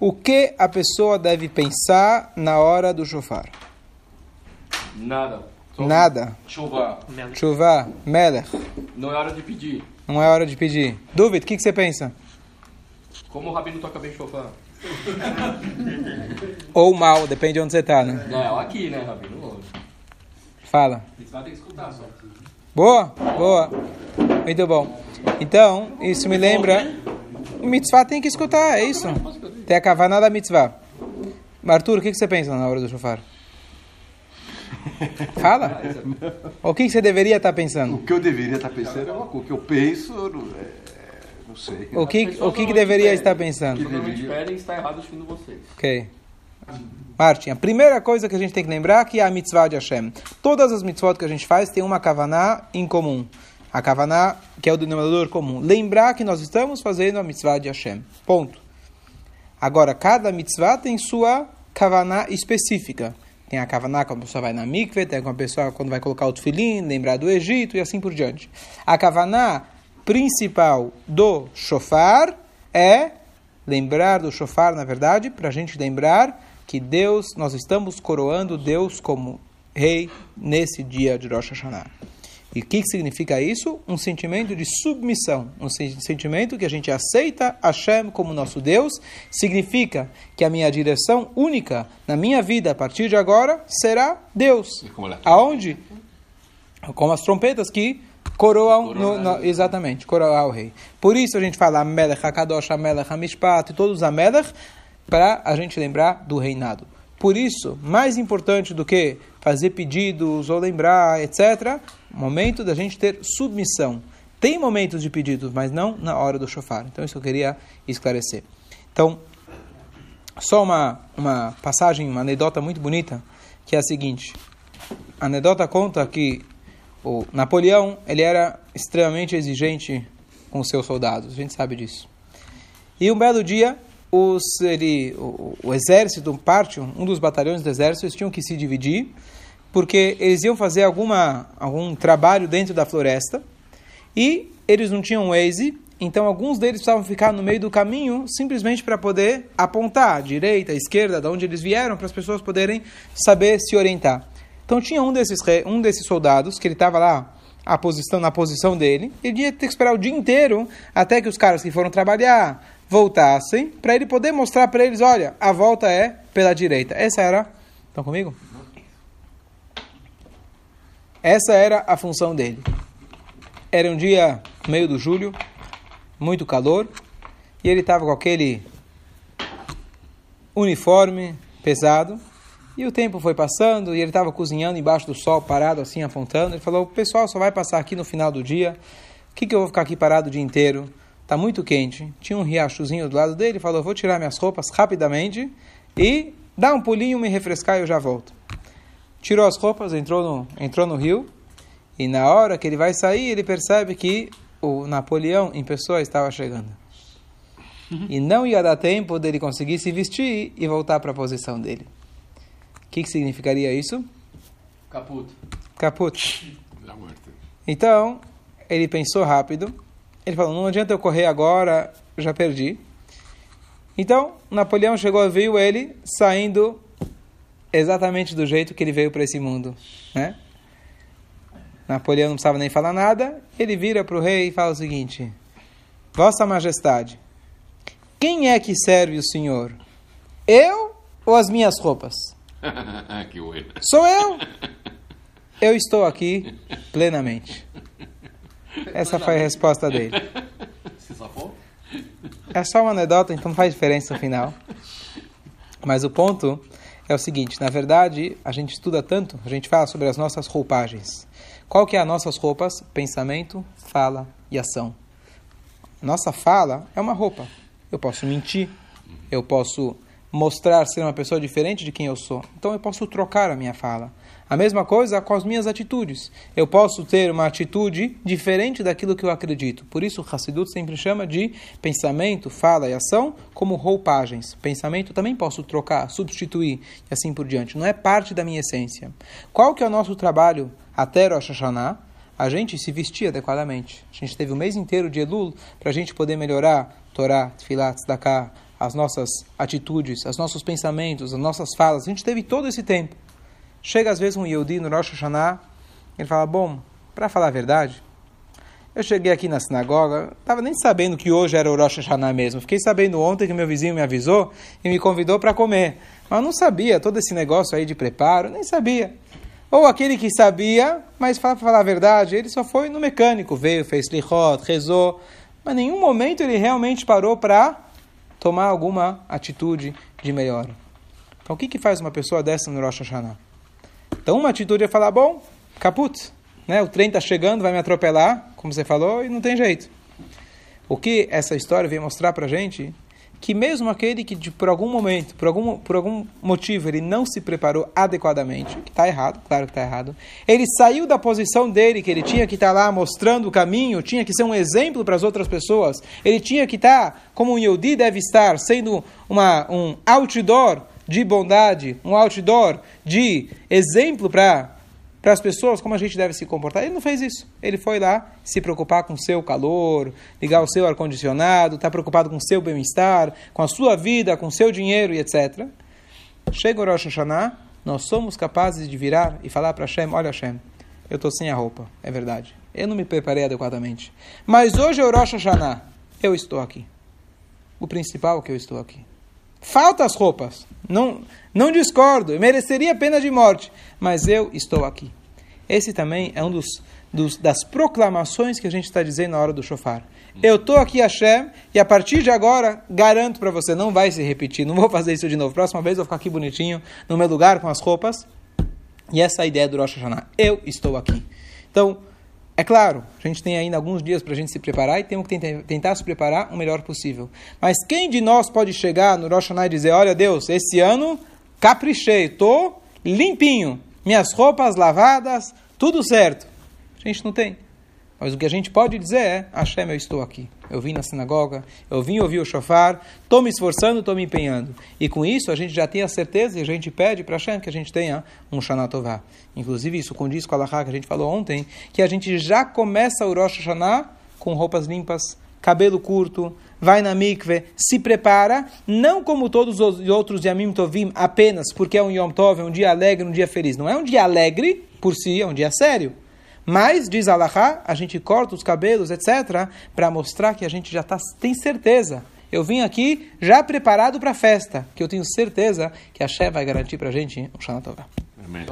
O que a pessoa deve pensar na hora do shofar? Nada. Só Nada. Chuva. Chuva, melech. Não é hora de pedir. Não é hora de pedir. Dúvida, o que, que você pensa? Como o Rabino toca bem chofar? Ou mal, depende de onde você está, né? Não, aqui, né, Rabino? Fala. Você vai ter que escutar só. Boa, boa. Muito bom. Então, isso me lembra. O mitzvah tem que escutar, é isso. Tem a kavaná da mitzvah. Arthur, o que que você pensa na hora do shofar? Fala. O que que você deveria estar O pensando? que eu deveria estar pensando é uma coisa. O que eu penso, eu não, é, não sei. O que, o que, que deveria estar pensando? Normalmente pedem está errado ouvindo vocês. Ok. Martin, a primeira coisa que a gente tem que lembrar é que é a mitzvah de Hashem. Todas as mitzvot que a gente faz tem uma kavaná em comum. A kavaná, que é o denominador comum. Lembrar que nós estamos fazendo a mitzvah de Hashem. Ponto. Agora, cada mitzvah tem sua kavaná específica. Tem a kavaná quando a pessoa vai na mikveh, tem a pessoa quando vai colocar o tefilim, lembrar do Egito e assim por diante. A kavaná principal do shofar é lembrar do shofar, na verdade, para a gente lembrar que Deus, nós estamos coroando Deus como rei nesse dia de Rosh Hashanah. E o que, significa isso? Um sentimento de submissão, um sen- sentimento que a gente aceita Hashem como nosso Deus, significa que a minha direção única na minha vida a partir de agora será Deus. ela- Aonde? Como as trompetas que coroam, no, no- exatamente, coroar o rei. Por isso a gente fala Melech HaKadosh, Melech HaMishpat e todos os Amelech, para a gente lembrar do reinado. Por isso, mais importante do que fazer pedidos ou lembrar, etc., momento da gente ter submissão. Tem momentos de pedidos, mas não na hora do shofar. Então isso eu queria esclarecer. Então, só uma, uma passagem, uma anedota muito bonita, que é a seguinte. A anedota conta que o Napoleão ele era extremamente exigente com seus soldados, a gente sabe disso. E um belo dia, os, ele, o, o exército, parte, um dos batalhões do exército, eles tinham que se dividir, porque eles iam fazer alguma, algum trabalho dentro da floresta, e eles não tinham Waze, então alguns deles precisavam ficar no meio do caminho, simplesmente para poder apontar à direita, à esquerda, de onde eles vieram, para as pessoas poderem saber se orientar. Então tinha um desses, um desses soldados, que ele estava lá a posição, na posição dele, ele ia ter que esperar o dia inteiro até que os caras que foram trabalhar voltassem, para ele poder mostrar para eles, olha, a volta é pela direita. Essa era... Estão comigo? Essa era a função dele. Era um dia meio do julho, muito calor, e ele estava com aquele uniforme pesado, e o tempo foi passando, e ele estava cozinhando embaixo do sol, parado assim, apontando. Ele falou: O pessoal só vai passar aqui no final do dia. O que, que eu vou ficar aqui parado o dia inteiro? Está muito quente. Tinha um riachozinho do lado dele. Ele falou: Vou tirar minhas roupas rapidamente e dar um pulinho, me refrescar e eu já volto. Tirou as roupas, entrou no, entrou no rio. E na hora que ele vai sair, ele percebe que o Napoleão em pessoa estava chegando. E não ia dar tempo dele conseguir se vestir e voltar para a posição dele. O que, que significaria isso? Caputo. Caput. Morte. Então, ele pensou rápido. Ele falou: não adianta eu correr agora, já perdi. Então, Napoleão chegou, viu ele saindo exatamente do jeito que ele veio para esse mundo, né? Napoleão não precisava nem falar nada. Ele vira para o rei e fala o seguinte: Vossa Majestade, quem é que serve o senhor? Eu ou as minhas roupas? Sou eu. Eu estou aqui plenamente. Essa foi a resposta dele. Se safou? É só uma anedota, então não faz diferença no final. Mas o ponto é o seguinte, na verdade, a gente estuda tanto, a gente fala sobre as nossas roupagens. Qual que é as nossas roupas? Pensamento, fala e ação. Nossa fala é uma roupa. Eu posso mentir, eu posso mostrar ser uma pessoa diferente de quem eu sou. Então eu posso trocar a minha fala. A mesma coisa com as minhas atitudes. Eu posso ter uma atitude diferente daquilo que eu acredito. Por isso, Hassidut sempre chama de pensamento, fala e ação como roupagens. Pensamento também posso trocar, substituir e assim por diante. Não é parte da minha essência. Qual que é o nosso trabalho até Rosh Hashanah? A gente se vestir adequadamente. A gente teve o mês inteiro de Elul para a gente poder melhorar Torá, Tfilat, Tzedakah, as nossas atitudes, os nossos pensamentos, as nossas falas. A gente teve todo esse tempo. Chega às vezes um Yehudi no Rosh Hashanah, ele fala, bom, para falar a verdade, eu cheguei aqui na sinagoga, estava nem sabendo que hoje era o Rosh Hashanah mesmo. Fiquei sabendo ontem que meu vizinho me avisou e me convidou para comer. Mas não sabia todo esse negócio aí de preparo, nem sabia. Ou aquele que sabia, mas para falar a verdade, ele só foi no mecânico, veio, fez lichot, rezou, mas em nenhum momento ele realmente parou para tomar alguma atitude de melhor. Então o que, que faz uma pessoa dessa no Rosh Hashanah? Então uma atitude é falar, bom, caput, né? o trem está chegando, vai me atropelar, como você falou, e não tem jeito. O que essa história vem mostrar para a gente que mesmo aquele que de, por algum momento, por algum, por algum motivo, ele não se preparou adequadamente, que está errado, claro que está errado, ele saiu da posição dele, que ele tinha que estar tá lá mostrando o caminho, tinha que ser um exemplo para as outras pessoas, ele tinha que estar, tá, como um Yodi deve estar, sendo uma, um outdoor de bondade, um outdoor de exemplo para para as pessoas como a gente deve se comportar. Ele não fez isso. Ele foi lá se preocupar com o seu calor, ligar o seu ar-condicionado, está preocupado com o seu bem-estar, com a sua vida, com o seu dinheiro e etc. Chega o Rosh Hashanah, nós somos capazes de virar e falar para Hashem, olha Hashem, eu estou sem a roupa, é verdade. Eu não me preparei adequadamente. Mas hoje é o Rosh Hashanah, eu estou aqui. O principal é que eu estou aqui. Falta as roupas. Não, não discordo. Mereceria pena de morte. Mas eu estou aqui. Esse também é um dos, dos das proclamações que a gente está dizendo na hora do shofar. Eu estou aqui, Hashem, e a partir de agora, garanto para você, não vai se repetir, não vou fazer isso de novo. Próxima vez eu vou ficar aqui bonitinho, no meu lugar, com as roupas. E essa é a ideia do Rosh Hashanah. Eu estou aqui. Então, é claro, a gente tem ainda alguns dias para a gente se preparar e temos que tentar, se preparar o melhor possível. Mas quem de nós pode chegar no Rosh Hashanah e dizer, olha Deus, esse ano caprichei, estou limpinho, minhas roupas lavadas, tudo certo. A gente não tem. Mas o que a gente pode dizer é, Hashem, eu estou aqui. Eu vim na sinagoga, eu vim ouvir o shofar, estou me esforçando, estou me empenhando. E com isso a gente já tem a certeza e a gente pede para Hashem que a gente tenha um Shana Tová. Inclusive isso condiz com a Lahá que a gente falou ontem, que a gente já começa o Rosh Hashanah com roupas limpas, cabelo curto, vai na mikve, se prepara, não como todos os outros Yamim Tovim, apenas porque é um Yom Tov, é um dia alegre, um dia feliz. Não é um dia alegre por si, é um dia sério. Mas, diz Allahá, a gente corta os cabelos, etc., para mostrar que a gente já tá, tem certeza. Eu vim aqui já preparado para a festa, que eu tenho certeza que a Shé vai garantir para a gente um Shana Tová. Amém.